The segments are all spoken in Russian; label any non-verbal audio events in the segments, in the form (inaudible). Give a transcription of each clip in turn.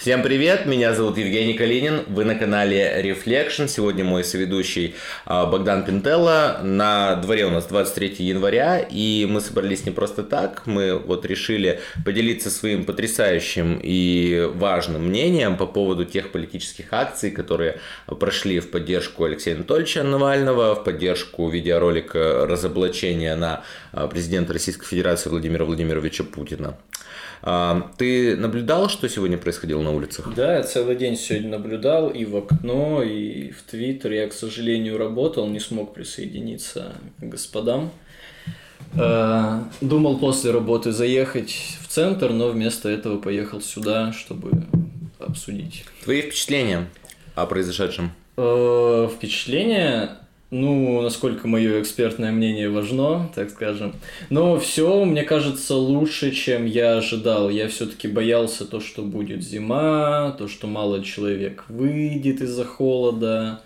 Всем привет, меня зовут Евгений Калинин, вы на канале Reflection. Сегодня мой соведущий а, Богдан Пинтелло. На дворе у нас 23 января, и мы собрались не просто так, мы вот решили поделиться своим потрясающим и важным мнением по поводу тех политических акций, которые прошли в поддержку Алексея Анатольевича Навального, в поддержку видеоролика разоблачения на а, президента Российской Федерации Владимира Владимировича Путина. А, ты наблюдал, что сегодня происходило на улицах? Да, я целый день сегодня наблюдал и в окно, и в Твиттер. Я, к сожалению, работал, не смог присоединиться к господам. А, думал после работы заехать в центр, но вместо этого поехал сюда, чтобы обсудить. Твои впечатления о произошедшем? А, впечатления ну, насколько мое экспертное мнение важно, так скажем. Но все, мне кажется, лучше, чем я ожидал. Я все-таки боялся то, что будет зима, то, что мало человек выйдет из-за холода.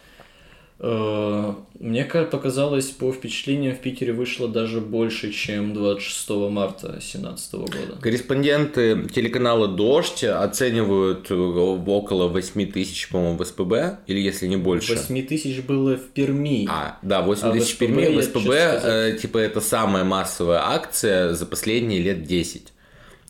Э, мне показалось, по впечатлениям в Питере вышло даже больше, чем 26 марта 2017 года. Корреспонденты телеканала «Дождь» оценивают э, около 8 тысяч, по-моему, в СПБ, или если не больше. 8 тысяч было в Перми. А, да, 8 а тысяч в Перми. В СПБ, э, типа, это самая массовая акция за последние лет 10.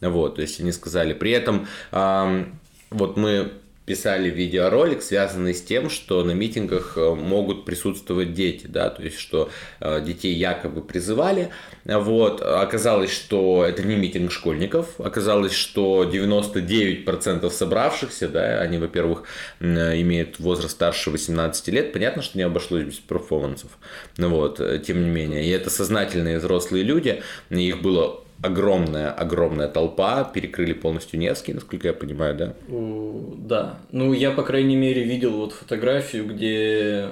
Вот, то есть они сказали. При этом, э, вот мы писали видеоролик, связанный с тем, что на митингах э, могут присутствовать дети, да, то есть, что э, детей якобы призывали, вот, оказалось, что это не митинг школьников, оказалось, что 99% собравшихся, да, они, во-первых, имеют возраст старше 18 лет, понятно, что не обошлось без перформансов, вот, э, тем не менее, и это сознательные взрослые люди, их было огромная, огромная толпа, перекрыли полностью Невский, насколько я понимаю, да? Да. Ну, я, по крайней мере, видел вот фотографию, где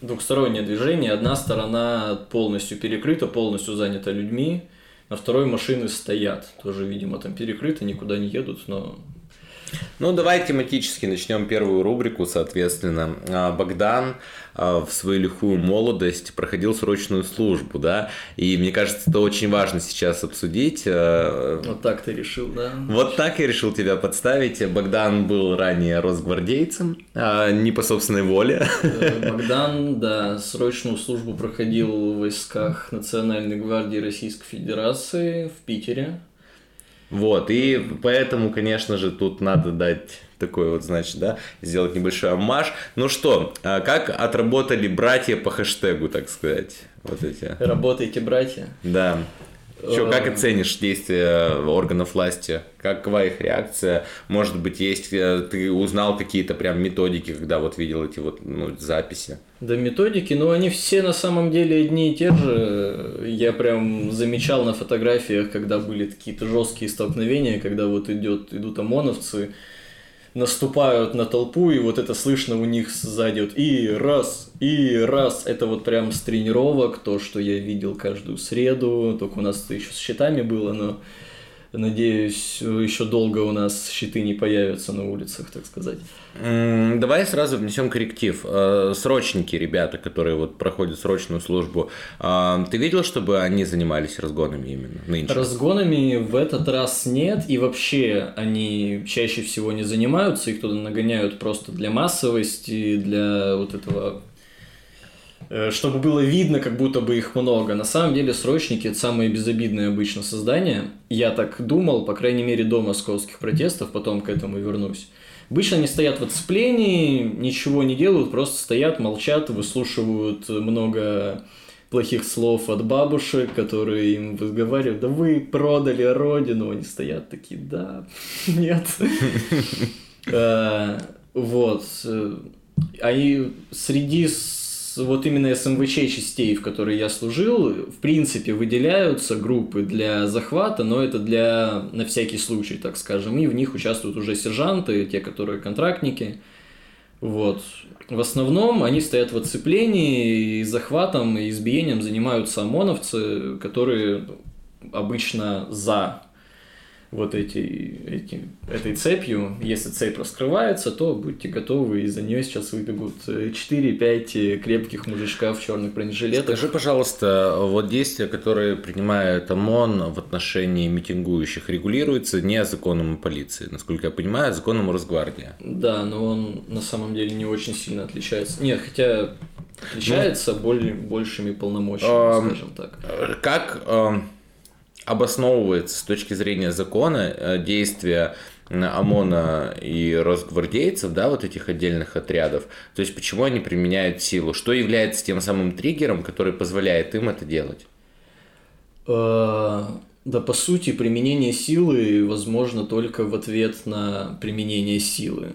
двухстороннее движение, одна сторона полностью перекрыта, полностью занята людьми, на второй машины стоят, тоже, видимо, там перекрыто, никуда не едут, но ну, давай тематически начнем первую рубрику, соответственно. А, Богдан а, в свою лихую молодость проходил срочную службу, да, и мне кажется, это очень важно сейчас обсудить. А, вот так ты решил, да? Вот так я решил тебя подставить. Богдан был ранее росгвардейцем, не по собственной воле. Э, (laughs) Богдан, да, срочную службу проходил в войсках Национальной гвардии Российской Федерации в Питере. Вот, и поэтому, конечно же, тут надо дать такой вот, значит, да, сделать небольшой аммаж. Ну что, а как отработали братья по хэштегу, так сказать, вот эти? Работаете, братья? Да. Что, как оценишь действия органов власти? Какова их реакция? Может быть, есть э, ты узнал какие-то прям методики, когда вот видел эти вот ну, записи? Да, методики, но они все на самом деле одни и те же. Я прям замечал на фотографиях, когда были какие-то жесткие столкновения, когда вот идет, идут ОМОНовцы, наступают на толпу, и вот это слышно у них сзади вот и раз, и раз. Это вот прям с тренировок, то, что я видел каждую среду, только у нас это еще с щитами было, но Надеюсь, еще долго у нас щиты не появятся на улицах, так сказать. Давай сразу внесем корректив. Э, срочники, ребята, которые вот проходят срочную службу, э, ты видел, чтобы они занимались разгонами именно нынче? Разгонами в этот раз нет, и вообще они чаще всего не занимаются, их туда нагоняют просто для массовости, для вот этого чтобы было видно, как будто бы их много. На самом деле срочники – это самые безобидные обычно создания. Я так думал, по крайней мере, до московских протестов, потом к этому вернусь. Обычно они стоят в отцеплении, ничего не делают, просто стоят, молчат, выслушивают много плохих слов от бабушек, которые им выговаривают, да вы продали родину, они стоят такие, да, (laughs) нет. (laughs) Э, вот. А и вот именно СМВЧ частей, в которой я служил, в принципе, выделяются группы для захвата, но это для на всякий случай, так скажем, и в них участвуют уже сержанты, те, которые контрактники. Вот. В основном они стоят в оцеплении, и захватом, и избиением занимаются ОМОНовцы, которые обычно за вот эти, эти, этой цепью. Если цепь раскрывается, то будьте готовы, из-за нее сейчас выбегут 4-5 крепких мужичка в черных бронежилетах. Скажи, пожалуйста, вот действия, которые принимает ОМОН в отношении митингующих, регулируются не законом полиции, насколько я понимаю, а законом Росгвардии. Да, но он на самом деле не очень сильно отличается. Нет, хотя отличается ну, более, большими полномочиями, скажем так. Как обосновывается с точки зрения закона э, действия ОМОНа и росгвардейцев, да, вот этих отдельных отрядов, то есть почему они применяют силу, что является тем самым триггером, который позволяет им это делать? Э, да, по сути, применение силы возможно только в ответ на применение силы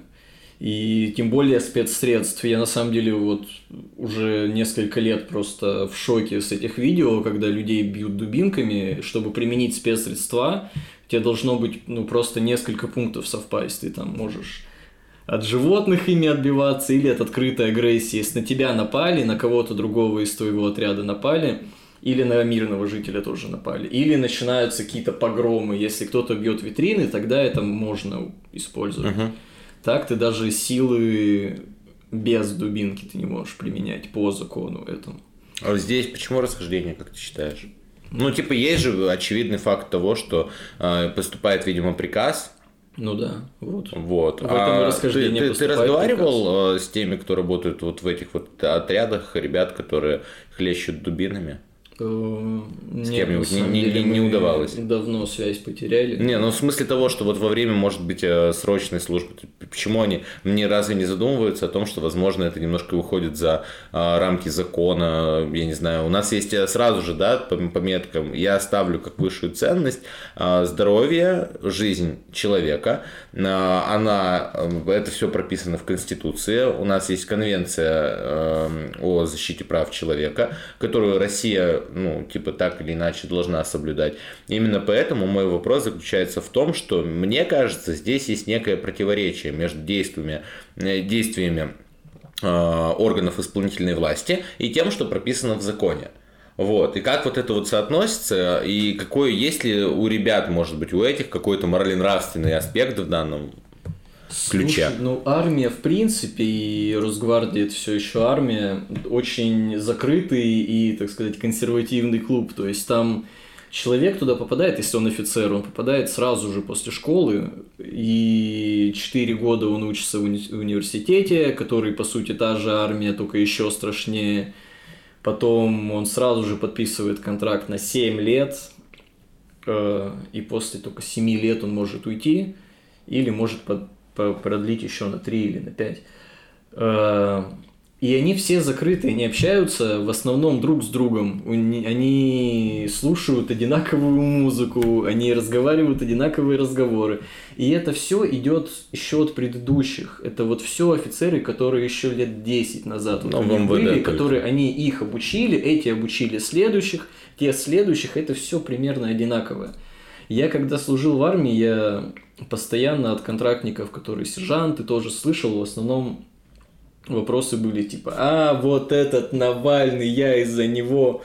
и тем более спецсредств. Я на самом деле вот уже несколько лет просто в шоке с этих видео, когда людей бьют дубинками, чтобы применить спецсредства, тебе должно быть ну просто несколько пунктов совпасть, ты там можешь от животных ими отбиваться или от открытой агрессии. Если на тебя напали, на кого-то другого из твоего отряда напали, или на мирного жителя тоже напали, или начинаются какие-то погромы. Если кто-то бьет витрины, тогда это можно использовать. Uh-huh. Так ты даже силы без дубинки ты не можешь применять по закону этому. А здесь почему расхождение, как ты считаешь? Ну, типа, есть же очевидный факт того, что э, поступает, видимо, приказ. Ну да, вот. Вот. В этом а ты, ты, ты разговаривал приказ. Э, с теми, кто работает вот в этих вот отрядах, ребят, которые хлещут дубинами? Э, с кем-нибудь не, не, не, не удавалось. Давно связь потеряли. Не, ну в смысле того, что вот во время, может быть, э, срочной службы, почему они мне разве не задумываются о том, что, возможно, это немножко выходит за а, рамки закона, я не знаю, у нас есть э, сразу же, да, по, по меткам, я ставлю как высшую ценность здоровье, жизнь человека, она, это все прописано в Конституции, у нас есть конвенция о защите прав человека, которую Россия ну, типа, так или иначе должна соблюдать. Именно поэтому мой вопрос заключается в том, что мне кажется, здесь есть некое противоречие между действиями, э, действиями э, органов исполнительной власти и тем, что прописано в законе. Вот. И как вот это вот соотносится, и какой, есть ли у ребят, может быть, у этих какой-то морально-нравственный аспект в данном ключе. Слушай, ну, армия, в принципе, и Росгвардия это все еще армия, очень закрытый и, так сказать, консервативный клуб. То есть там человек туда попадает, если он офицер, он попадает сразу же после школы, и 4 года он учится в уни- университете, который, по сути, та же армия, только еще страшнее. Потом он сразу же подписывает контракт на 7 лет, э, и после только 7 лет он может уйти, или может под, продлить еще на 3 или на 5. Э, и они все закрыты, они общаются в основном друг с другом. Они слушают одинаковую музыку, они разговаривают одинаковые разговоры. И это все идет еще от предыдущих. Это вот все офицеры, которые еще лет 10 назад вот ну, были, которые они их обучили, эти обучили следующих, те следующих, это все примерно одинаковое. Я когда служил в армии, я постоянно от контрактников, которые сержанты, тоже слышал, в основном вопросы были типа, а вот этот Навальный, я из-за него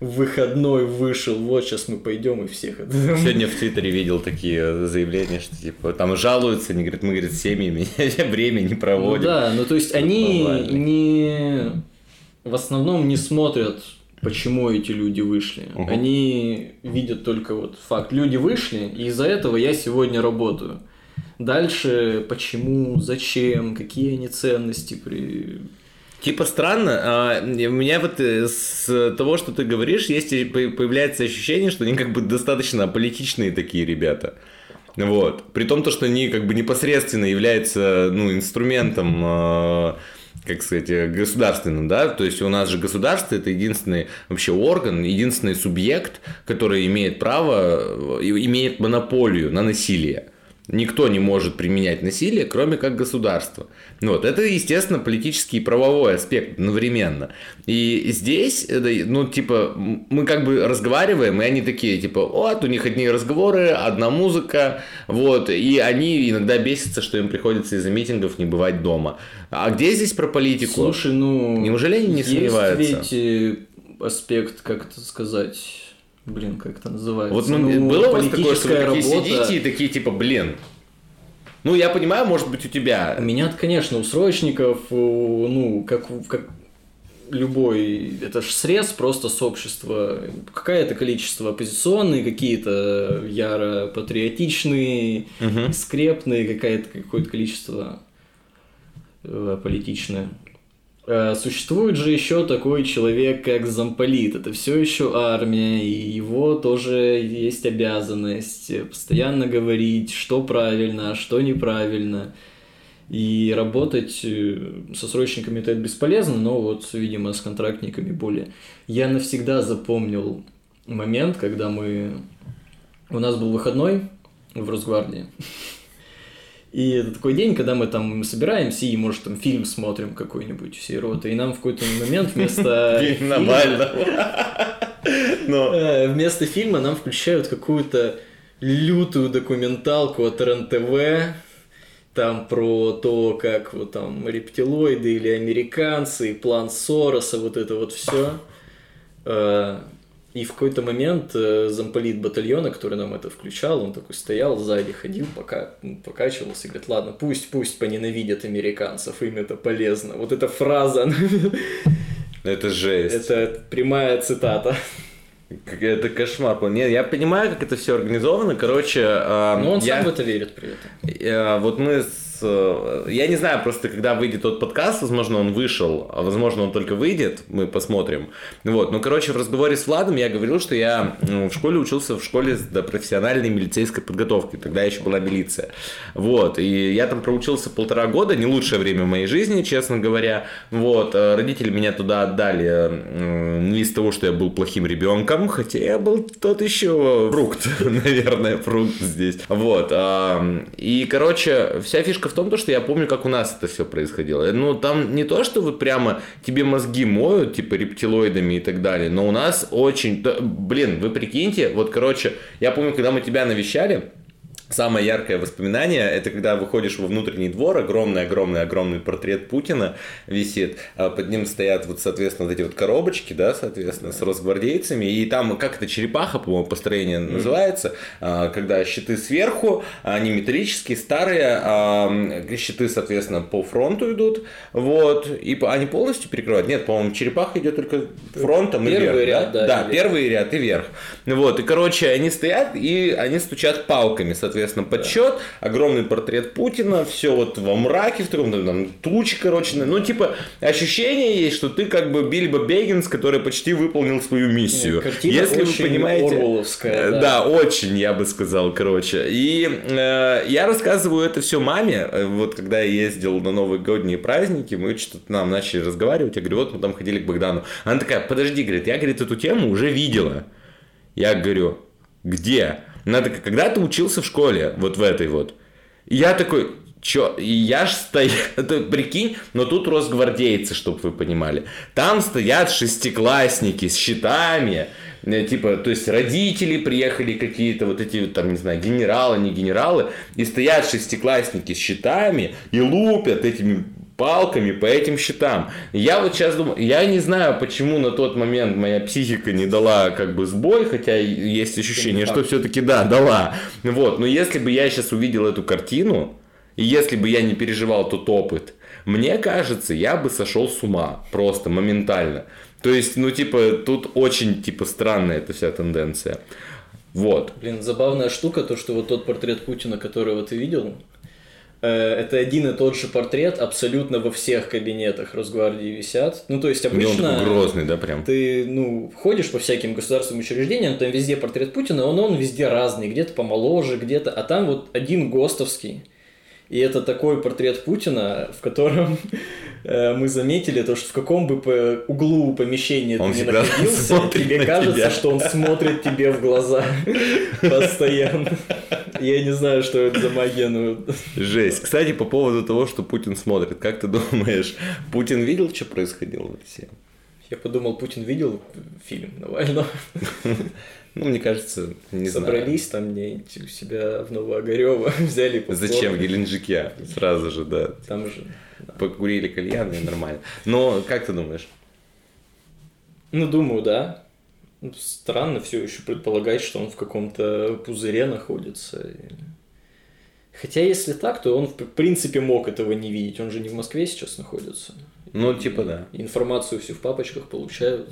в выходной вышел, вот сейчас мы пойдем и всех. Сегодня в Твиттере видел такие заявления, что типа там жалуются, они говорят, мы, говорит, семьями (laughs) время не проводим. Ну да, ну то есть они не в основном не смотрят почему эти люди вышли. Угу. Они видят только вот факт. Люди вышли, и из-за этого я сегодня работаю. Дальше почему, зачем, какие они ценности при... Типа странно, а, у меня вот э, с того, что ты говоришь, есть появляется ощущение, что они как бы достаточно политичные такие ребята. Вот. При том, то, что они как бы непосредственно являются ну, инструментом а, как сказать, э, государственным, да, то есть у нас же государство это единственный вообще орган, единственный субъект, который имеет право, э, имеет монополию на насилие. Никто не может применять насилие, кроме как государство. Вот. Это, естественно, политический и правовой аспект одновременно. И здесь, ну, типа, мы как бы разговариваем, и они такие, типа, вот, у них одни разговоры, одна музыка, вот, и они иногда бесятся, что им приходится из-за митингов не бывать дома. А где здесь про политику? Слушай, ну... Неужели они не есть сомневаются? ведь э, аспект, как это сказать Блин, как это называется? Вот ну, ну было у вас такое, что вы такие работа... сидите и такие типа, блин, ну, я понимаю, может быть, у тебя... У меня, конечно, у срочников, ну, как, как любой, это же срез просто с общества. Какое-то количество оппозиционные, какие-то яро патриотичные, угу. скрепные, какое-то какое-то количество э, политичное. А существует же еще такой человек, как замполит. Это все еще армия, и его тоже есть обязанность постоянно говорить, что правильно, а что неправильно. И работать э, со срочниками это бесполезно, но вот, видимо, с контрактниками более. Я навсегда запомнил момент, когда мы... У нас был выходной в Росгвардии. И это такой день, когда мы там собираемся и, может, там фильм смотрим какой-нибудь все роты. И нам в какой-то момент вместо... (laughs) (laughs) Э, вместо фильма нам включают какую-то лютую документалку от РНТВ, там про то, как вот там рептилоиды или американцы, план Сороса, вот это вот все. И в какой-то момент э, замполит батальона, который нам это включал, он такой стоял сзади, ходил, пока покачивался и говорит, ладно, пусть, пусть поненавидят американцев, им это полезно. Вот эта фраза, (laughs) это жесть. Это прямая цитата. Это кошмар. Нет, я понимаю, как это все организовано. Короче, э, Но он я... сам в это верит при этом. Э, вот мы с я не знаю просто, когда выйдет тот подкаст, возможно, он вышел, а возможно, он только выйдет, мы посмотрим. Вот, ну, короче, в разговоре с Владом я говорил, что я ну, в школе учился в школе до профессиональной милицейской подготовки, тогда еще была милиция. Вот, и я там проучился полтора года, не лучшее время в моей жизни, честно говоря. Вот, э, родители меня туда отдали не из того, что я был плохим ребенком, хотя я был тот еще фрукт, (laughs) наверное, фрукт здесь. Вот, и, короче, вся фишка в том, что я помню, как у нас это все происходило. Ну, там не то, что вот прямо тебе мозги моют, типа рептилоидами и так далее, но у нас очень... Блин, вы прикиньте, вот, короче, я помню, когда мы тебя навещали, Самое яркое воспоминание – это когда выходишь во внутренний двор, огромный-огромный-огромный портрет Путина висит, а под ним стоят вот, соответственно, вот эти вот коробочки, да, соответственно, с росгвардейцами, и там, как это, черепаха, по-моему, построение mm-hmm. называется, а, когда щиты сверху, они металлические, старые, а, щиты, соответственно, по фронту идут, вот, и они полностью перекрывают. Нет, по-моему, черепаха идет только фронтом первый и вверх, ряд, да? Да, да первый ряд и вверх. Вот, и, короче, они стоят, и они стучат палками, соответственно, соответственно, подсчет, огромный портрет Путина, все вот во мраке, в таком, там, тучи, короче, ну, типа, ощущение есть, что ты как бы Бильбо Бегинс, который почти выполнил свою миссию. Картина Если очень вы понимаете... Да. да, очень, я бы сказал, короче. И э, я рассказываю это все маме, э, вот когда я ездил на Новые Годние праздники, мы что-то нам начали разговаривать, я говорю, вот мы там ходили к Богдану. Она такая, подожди, говорит, я, говорит, эту тему уже видела. Я говорю, где? Надо, когда ты учился в школе, вот в этой вот, я такой, Чё, я ж стою, (laughs) прикинь, но тут росгвардейцы, чтобы вы понимали. Там стоят шестиклассники с щитами, э, типа, то есть родители приехали какие-то, вот эти, там, не знаю, генералы, не генералы, и стоят шестиклассники с щитами и лупят этими палками по этим счетам. Я вот сейчас думаю, я не знаю, почему на тот момент моя психика не дала как бы сбой, хотя есть ощущение, что все-таки да, дала. Вот, но если бы я сейчас увидел эту картину, и если бы я не переживал тот опыт, мне кажется, я бы сошел с ума просто моментально. То есть, ну, типа, тут очень, типа, странная эта вся тенденция. Вот. Блин, забавная штука, то, что вот тот портрет Путина, которого ты видел, это один и тот же портрет абсолютно во всех кабинетах Росгвардии висят. Ну, то есть обычно... он грозный, да, прям? Ты, ну, ходишь по всяким государственным учреждениям, там везде портрет Путина, он, он везде разный, где-то помоложе, где-то... А там вот один ГОСТовский. И это такой портрет Путина, в котором э, (laughs) мы заметили то, что в каком бы углу помещения он ты не находился, тебе кажется, тебя. что он смотрит тебе в глаза (laughs) постоянно. Я не знаю, что это за магия, но... Жесть. Кстати, по поводу того, что Путин смотрит, как ты думаешь, Путин видел, что происходило в России? Я подумал, Путин видел фильм Навального. (laughs) Ну, мне кажется, не Собрались знаю. там мне у себя в Новоогарево, (laughs) взяли попкорн. Зачем? В Геленджике сразу же, да. Там же. Да. Покурили кальян и нормально. Но как ты думаешь? Ну, думаю, да. Странно все еще предполагать, что он в каком-то пузыре находится. Хотя, если так, то он, в принципе, мог этого не видеть. Он же не в Москве сейчас находится. Ну, типа, да. Информацию все в папочках получают.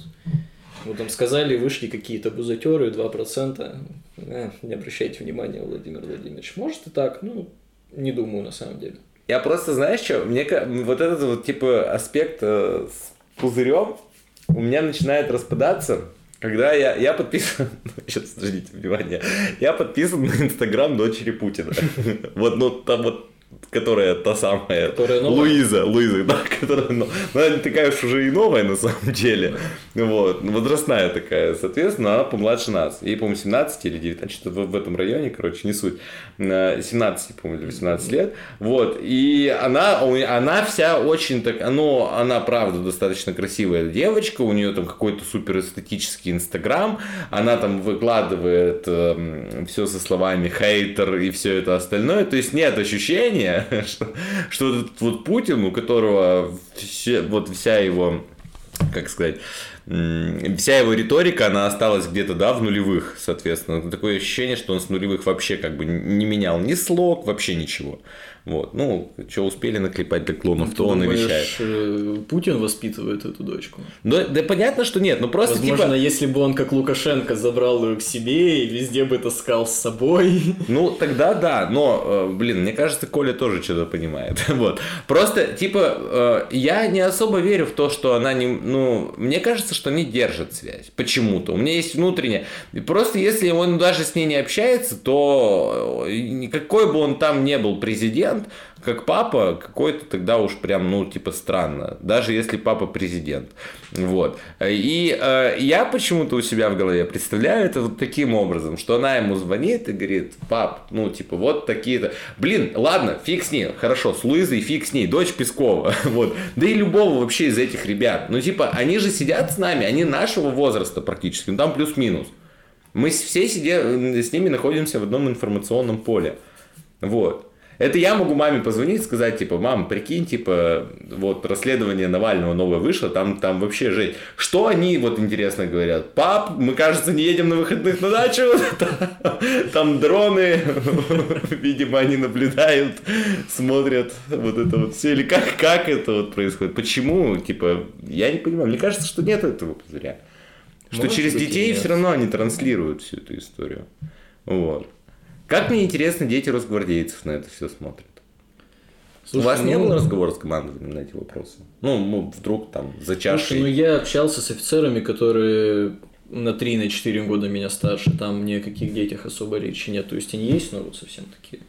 Вот там сказали, вышли какие-то бузатеры, 2%. Э, не обращайте внимания, Владимир Владимирович. Может и так, ну, не думаю на самом деле. Я просто, знаешь что, мне вот этот вот, типа, аспект э, с пузырем у меня начинает распадаться, когда я, я подписан, (laughs) сейчас, подождите, внимание, я подписан на Инстаграм дочери Путина. (laughs) Вот, ну, там вот которая та самая которая Луиза, Луиза, да, (laughs) которая, ну, она не такая уж уже и новая на самом деле, вот, возрастная такая, соответственно, она помладше нас, ей, по-моему, 17 или 19, что-то в, в этом районе, короче, не суть, 17, по-моему, или 18 лет, вот, и она, она вся очень так, ну, она, правда, достаточно красивая девочка, у нее там какой-то супер эстетический инстаграм, она там выкладывает э, эм, все со словами хейтер и все это остальное, то есть нет ощущения, (laughs) что, что этот вот Путин, у которого все, вот вся его, как сказать, вся его риторика, она осталась где-то, да, в нулевых, соответственно. Такое ощущение, что он с нулевых вообще как бы не менял ни слог, вообще ничего. Вот. Ну, что успели наклепать для клонов, Ты то он и вещает. Э, Путин воспитывает эту дочку? Да, да понятно, что нет, ну просто Возможно, типа... если бы он как Лукашенко забрал ее к себе и везде бы таскал с собой. (laughs) Ну, тогда да, но, э, блин, мне кажется, Коля тоже что-то понимает. (laughs) вот. Просто, типа, э, я не особо верю в то, что она не... Ну, мне кажется, что они держат связь. Почему-то. У меня есть внутренняя. Просто если он даже с ней не общается, то никакой бы он там не был президент, как папа, какой-то тогда уж прям, ну, типа, странно. Даже если папа президент. Вот. И э, я почему-то у себя в голове представляю это вот таким образом, что она ему звонит и говорит, пап, ну, типа, вот такие-то. Блин, ладно, фиг с ней, хорошо, с Луизой фиг с ней, дочь Пескова. (laughs) вот. Да и любого вообще из этих ребят. Ну, типа, они же сидят с нами, они нашего возраста практически, ну, там плюс-минус. Мы все сидя, с ними находимся в одном информационном поле. Вот. Это я могу маме позвонить и сказать, типа, мам, прикинь, типа, вот расследование Навального новое вышло, там, там вообще жить. Что они, вот интересно говорят, пап, мы, кажется, не едем на выходных на дачу, (laughs) там дроны, (laughs) видимо, они наблюдают, смотрят вот это вот все, или как, как это вот происходит, почему, типа, я не понимаю, мне кажется, что нет этого пузыря. Что через детей все равно они транслируют всю эту историю. Вот. Как мне интересно, дети росгвардейцев на это все смотрят. Слушай, У вас ну, не было разговора с командованием на эти вопросы? Ну, ну вдруг там за чашей. Слушай, ну я общался с офицерами, которые на 3 на 4 года меня старше, там ни о каких детях особо речи нет. То есть они есть, но вот совсем такие.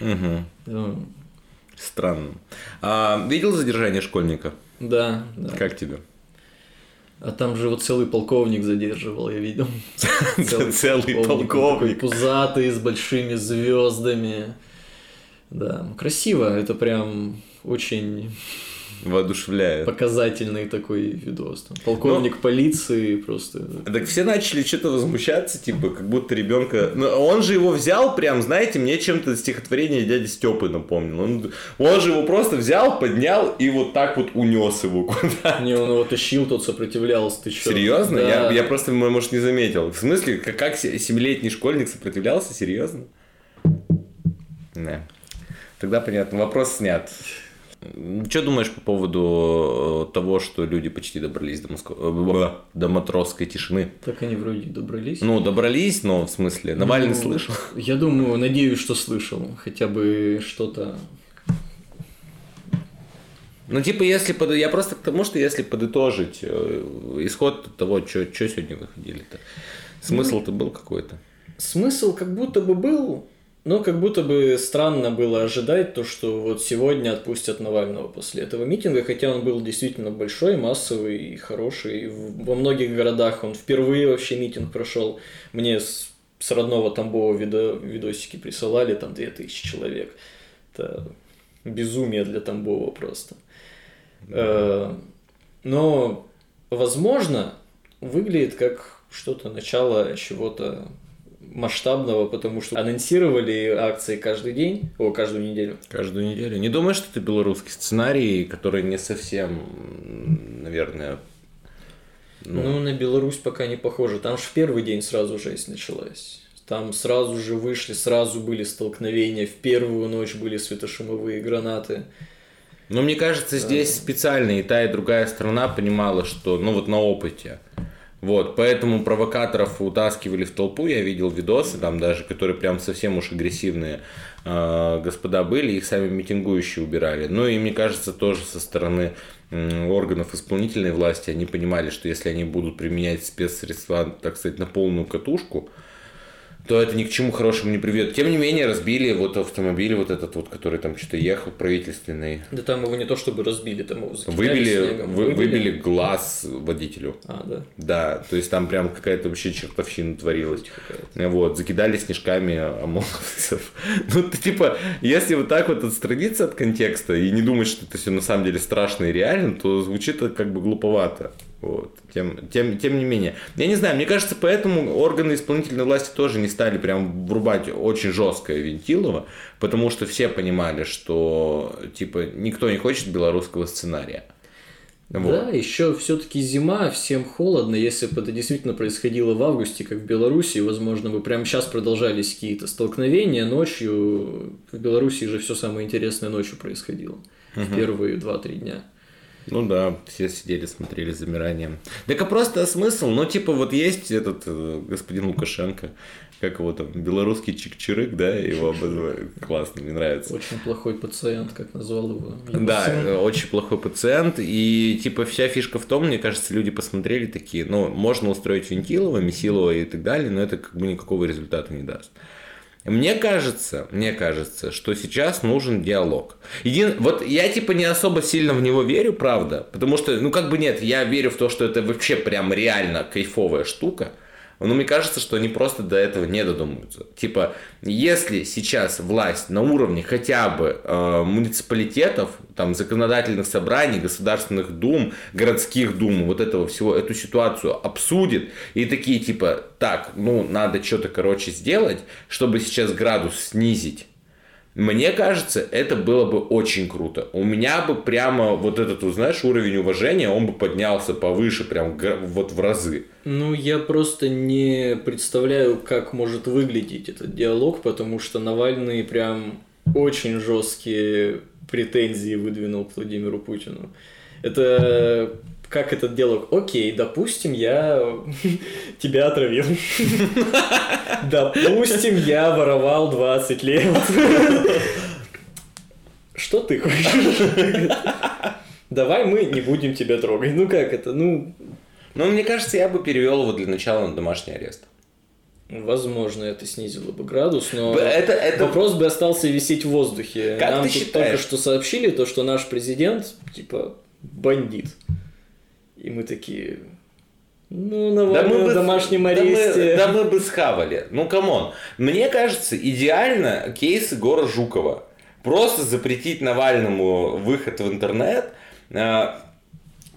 Угу. Ну. Странно. А, видел задержание школьника? Да, да. Как тебе? А там же вот целый полковник задерживал, я видел. (laughs) Целый полковник. Пузатый, с большими звездами. Да, красиво, это прям очень воодушевляет. Показательный такой видос. Там, полковник Но... полиции просто. Так все начали что-то возмущаться, типа, как будто ребенка. Но он же его взял, прям, знаете, мне чем-то стихотворение дяди Степы напомнил. Он, он же его просто взял, поднял и вот так вот унес его куда Не, он его тащил, тот сопротивлялся. Ты что? Серьезно? Да. Я, я просто, может, не заметил. В смысле, как, как семилетний школьник сопротивлялся? Серьезно? Да. Тогда понятно. Вопрос снят. Что думаешь по поводу э, того, что люди почти добрались до, Моско... Э, до матросской тишины? Так они вроде добрались. Ну, добрались, но в смысле, Навальный ну, слышал? (laughs) Я думаю, надеюсь, что слышал. Хотя бы что-то ну, типа, если под... я просто к тому, что если подытожить э, исход того, что сегодня выходили-то, смысл-то был какой-то. Смысл как будто бы был, но как будто бы странно было ожидать то, что вот сегодня отпустят Навального после этого митинга, хотя он был действительно большой, массовый и хороший. Во многих городах он впервые вообще митинг прошел. Мне с, с родного Тамбова видо, видосики присылали, там 2000 человек. Это безумие для Тамбова просто. Да. Э, но, возможно, выглядит как что-то начало чего-то масштабного, потому что анонсировали акции каждый день, о, каждую неделю. Каждую неделю. Не думаешь, что это белорусский сценарий, который не совсем, наверное, Ну, ну на Беларусь пока не похоже. Там же в первый день сразу жесть началась. Там сразу же вышли, сразу были столкновения. В первую ночь были светошумовые гранаты. Но мне кажется, здесь специально и та, и другая страна понимала, что, ну вот на опыте. Вот, поэтому провокаторов утаскивали в толпу, я видел видосы, там даже, которые прям совсем уж агрессивные э, господа были, их сами митингующие убирали. Ну и мне кажется, тоже со стороны э, органов исполнительной власти они понимали, что если они будут применять спецсредства, так сказать, на полную катушку, то это ни к чему хорошему не приведет. Тем не менее, разбили вот автомобиль вот этот вот, который там что-то ехал, правительственный. Да там его не то чтобы разбили, там его выбили, снегом. Вы, выбили, выбили глаз водителю. А, да? Да, то есть там прям какая-то вообще чертовщина творилась. Вот, закидали снежками ОМОНовцев. (laughs) Ну, ты, типа, если вот так вот отстраниться от контекста и не думать, что это все на самом деле страшно и реально, то звучит это как бы глуповато. Вот. Тем, тем, тем не менее. Я не знаю, мне кажется, поэтому органы исполнительной власти тоже не стали прям врубать очень жесткое Вентилово, потому что все понимали, что типа никто не хочет белорусского сценария. Вот. Да, еще все-таки зима, всем холодно. Если бы это действительно происходило в августе, как в Беларуси, возможно, бы прямо сейчас продолжались какие-то столкновения ночью. В Беларуси же все самое интересное ночью происходило. Угу. В первые два-три дня. Ну да, все сидели, смотрели с замиранием. Так а просто смысл, ну типа вот есть этот э, господин Лукашенко, как его там, белорусский чик-чирык, да, его обозвали. Классно, мне нравится. Очень плохой пациент, как назвал его. его да, сын. очень плохой пациент. И типа вся фишка в том, мне кажется, люди посмотрели такие, ну, можно устроить Вентилова, Месилова и так далее, но это как бы никакого результата не даст. Мне кажется, мне кажется, что сейчас нужен диалог. Един... Вот я типа не особо сильно в него верю, правда, потому что, ну как бы нет, я верю в то, что это вообще прям реально кайфовая штука. Но мне кажется, что они просто до этого не додумаются. Типа, если сейчас власть на уровне хотя бы э, муниципалитетов, там, законодательных собраний, государственных дум, городских дум, вот этого всего, эту ситуацию обсудит, и такие типа, так, ну, надо что-то, короче, сделать, чтобы сейчас градус снизить, мне кажется, это было бы очень круто. У меня бы прямо вот этот, знаешь, уровень уважения, он бы поднялся повыше, прям вот в разы. Ну, я просто не представляю, как может выглядеть этот диалог, потому что Навальный прям очень жесткие претензии выдвинул к Владимиру Путину. Это как этот диалог? Окей, допустим, я (laughs) тебя отравил. (laughs) Допустим, я воровал 20 лет. (laughs) Что ты хочешь? Давай мы не будем тебя трогать. Ну как это? Ну, ну, мне кажется, я бы перевел его для начала на домашний арест. Возможно, это снизило бы градус, но это, это... вопрос бы остался висеть в воздухе. Как Нам ты тут считаешь? только что сообщили то, что наш президент, типа, бандит. И мы такие, ну, на да мы бы, домашнем аресте. Да мы, да мы бы схавали. Ну, come on. Мне кажется, идеально кейс Егора Жукова. Просто запретить Навальному выход в интернет, а,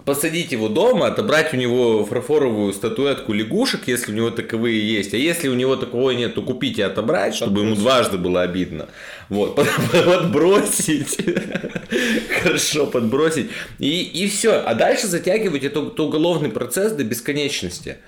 посадить его дома, отобрать у него фарфоровую статуэтку лягушек, если у него таковые есть. А если у него такого нет, то купить и отобрать, чтобы ему дважды было обидно. Вот, (laughs) подбросить. Хорошо, подбросить. И, и все. А дальше затягивать этот уголовный процесс до бесконечности.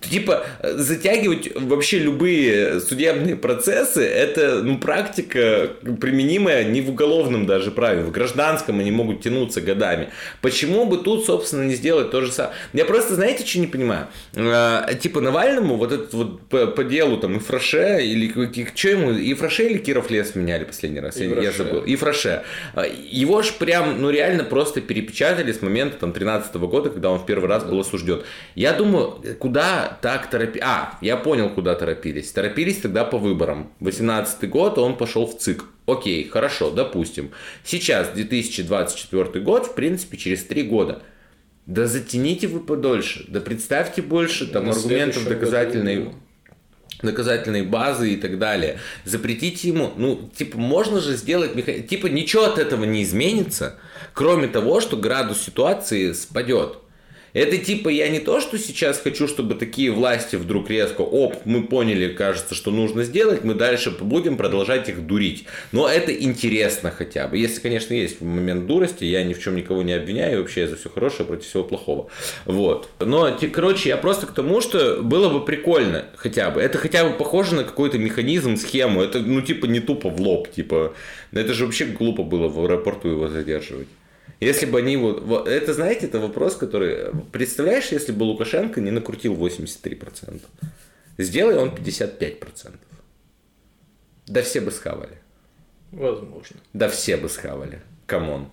Типа, затягивать вообще любые судебные процессы, это, ну, практика, применимая не в уголовном даже праве, в гражданском они могут тянуться годами. Почему бы тут, собственно, не сделать то же самое? Я просто, знаете, что не понимаю? А, типа, Навальному вот этот вот по, по делу, там, и Фраше, или что ему, и Фраше или Киров лес меняли последний раз? И я, я забыл. И Фраше. А, его ж прям, ну, реально просто перепечатали с момента, там, 13 -го года, когда он в первый раз был осужден. Я думаю, куда так торопились? А, я понял, куда торопились. Торопились тогда по выборам. 18 год, он пошел в ЦИК. Окей, хорошо, допустим. Сейчас 2024 год, в принципе, через 3 года. Да затяните вы подольше, да представьте больше там аргументов доказательной доказательной базы и так далее. Запретите ему, ну, типа, можно же сделать, типа, ничего от этого не изменится, кроме того, что градус ситуации спадет. Это типа я не то, что сейчас хочу, чтобы такие власти вдруг резко, оп, мы поняли, кажется, что нужно сделать, мы дальше будем продолжать их дурить. Но это интересно хотя бы. Если, конечно, есть момент дурости, я ни в чем никого не обвиняю, вообще за все хорошее против всего плохого. Вот. Но, короче, я просто к тому, что было бы прикольно хотя бы. Это хотя бы похоже на какой-то механизм, схему. Это, ну, типа, не тупо в лоб, типа. Это же вообще глупо было в аэропорту его задерживать. Если бы они вот. Это, знаете, это вопрос, который... Представляешь, если бы Лукашенко не накрутил 83%? Сделай он 55%. Да все бы схавали. Возможно. Да все бы схавали. Come on.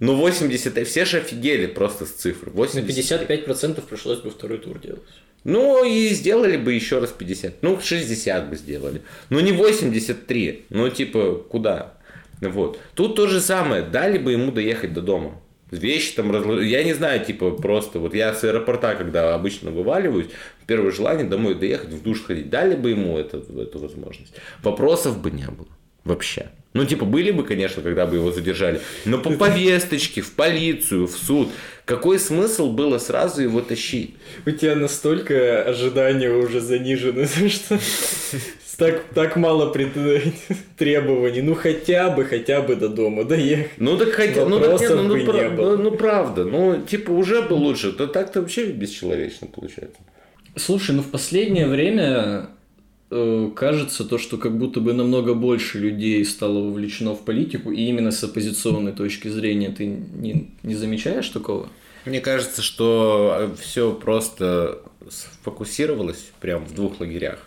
Ну 80, все же офигели просто с цифр. 80... На 55% пришлось бы второй тур делать. Ну и сделали бы еще раз 50. Ну 60 бы сделали. Ну не 83. Ну типа куда? Вот. Тут то же самое. Дали бы ему доехать до дома. Вещи там разложить. Я не знаю, типа, просто вот я с аэропорта, когда обычно вываливаюсь, первое желание домой доехать, в душ сходить. Дали бы ему это, эту возможность. Вопросов бы не было. Вообще. Ну, типа, были бы, конечно, когда бы его задержали. Но по повесточке, в полицию, в суд. Какой смысл было сразу его тащить? У тебя настолько ожидания уже занижены, (laughs) что так, так мало пред... (laughs) требований. Ну хотя бы, хотя бы до дома доехать. Ну так хотя ну, так, нет, ну, ну, пра- ну, ну правда, ну типа уже бы лучше. То так-то вообще бесчеловечно получается. Слушай, ну в последнее время э, кажется то, что как будто бы намного больше людей стало вовлечено в политику, и именно с оппозиционной точки зрения ты не, не замечаешь такого? Мне кажется, что все просто сфокусировалось прям в двух лагерях.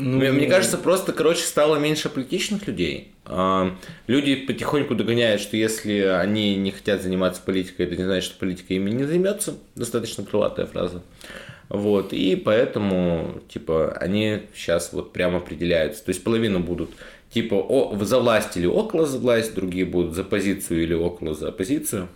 Ну, мне, кажется, просто, короче, стало меньше политичных людей. А, люди потихоньку догоняют, что если они не хотят заниматься политикой, это не значит, что политика ими не займется. Достаточно крылатая фраза. Вот, и поэтому, типа, они сейчас вот прямо определяются. То есть половина будут типа о, за власть или около за власть, другие будут за позицию или около за оппозицию.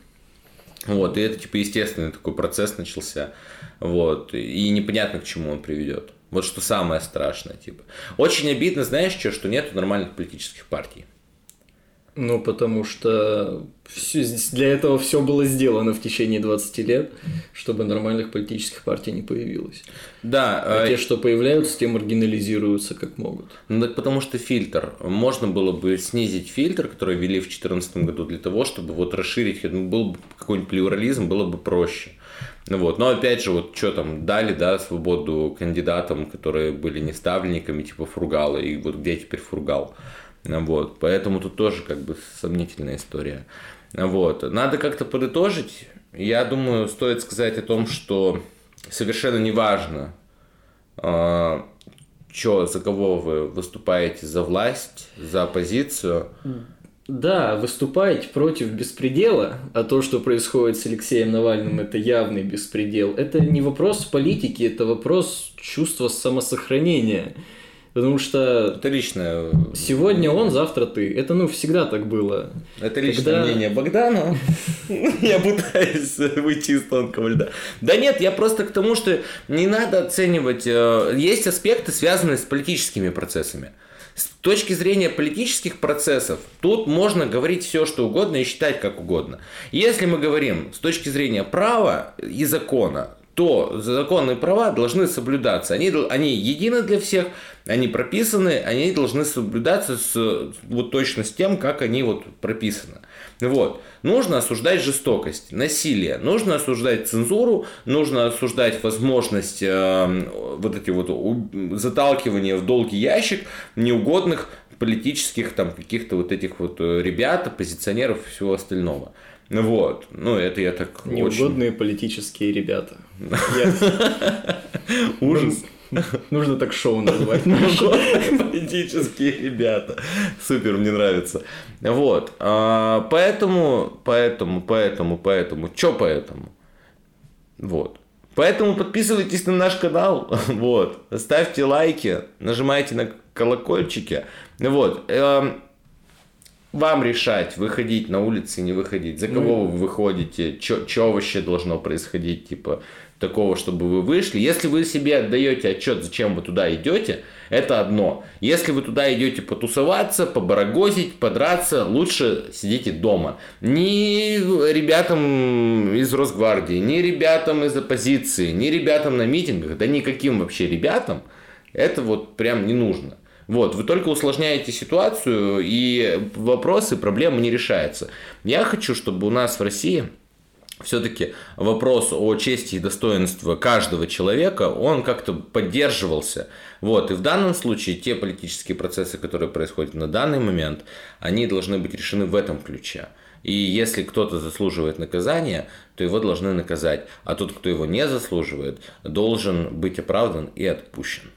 Вот, и это, типа, естественный такой процесс начался. Вот, и непонятно, к чему он приведет. Вот что самое страшное, типа. Очень обидно, знаешь, что, что нету нормальных политических партий. Ну, потому что для этого все было сделано в течение 20 лет, чтобы нормальных политических партий не появилось. Да. А э... те, что появляются, те маргинализируются как могут. Ну, так потому что фильтр. Можно было бы снизить фильтр, который ввели в 2014 году, для того, чтобы вот расширить, ну, был бы какой-нибудь плюрализм, было бы проще. Ну вот, но опять же, вот что там, дали, да, свободу кандидатам, которые были не ставленниками, типа Фургала, и вот где теперь Фургал. Вот, поэтому тут тоже как бы сомнительная история. Вот, надо как-то подытожить. Я думаю, стоит сказать о том, что совершенно неважно, а, что, за кого вы выступаете, за власть, за оппозицию. Да, выступать против беспредела, а то, что происходит с Алексеем Навальным, это явный беспредел. Это не вопрос политики, это вопрос чувства самосохранения. Потому что... Это личное... Сегодня он, завтра ты. Это, ну, всегда так было. Это личное Когда... мнение Богдана. (laughs) Я пытаюсь выйти из тонкого льда. Да нет, я просто к тому, что не надо оценивать... Э, есть аспекты, связанные с политическими процессами. Точки зрения политических процессов, тут можно говорить все, что угодно и считать как угодно. Если мы говорим с точки зрения права и закона, то законные права должны соблюдаться. Они, они едины для всех, они прописаны, они должны соблюдаться с, вот точно с тем, как они вот прописаны. Вот. Нужно осуждать жестокость, насилие, нужно осуждать цензуру, нужно осуждать возможность э, вот эти вот заталкивания в долгий ящик неугодных политических там каких-то вот этих вот э, ребят, оппозиционеров и всего остального. Вот, ну это я так Неугодные очень... политические ребята. (laughs) Ужас. (laughs) Нужно так шоу называть. Политические ребята. Супер, мне нравится. Вот. А, поэтому, поэтому, поэтому, поэтому. Чё поэтому? Вот. Поэтому подписывайтесь на наш канал, (laughs) вот, ставьте лайки, нажимайте на колокольчики, вот. Эм, вам решать, выходить на улицы, не выходить, за кого ну, вы выходите, что вообще должно происходить, типа, такого, чтобы вы вышли. Если вы себе отдаете отчет, зачем вы туда идете, это одно. Если вы туда идете потусоваться, побарагозить, подраться, лучше сидите дома. Ни ребятам из Росгвардии, ни ребятам из оппозиции, ни ребятам на митингах, да никаким вообще ребятам это вот прям не нужно. Вот, вы только усложняете ситуацию, и вопросы, проблемы не решаются. Я хочу, чтобы у нас в России все-таки вопрос о чести и достоинстве каждого человека, он как-то поддерживался. Вот. И в данном случае те политические процессы, которые происходят на данный момент, они должны быть решены в этом ключе. И если кто-то заслуживает наказания, то его должны наказать. А тот, кто его не заслуживает, должен быть оправдан и отпущен.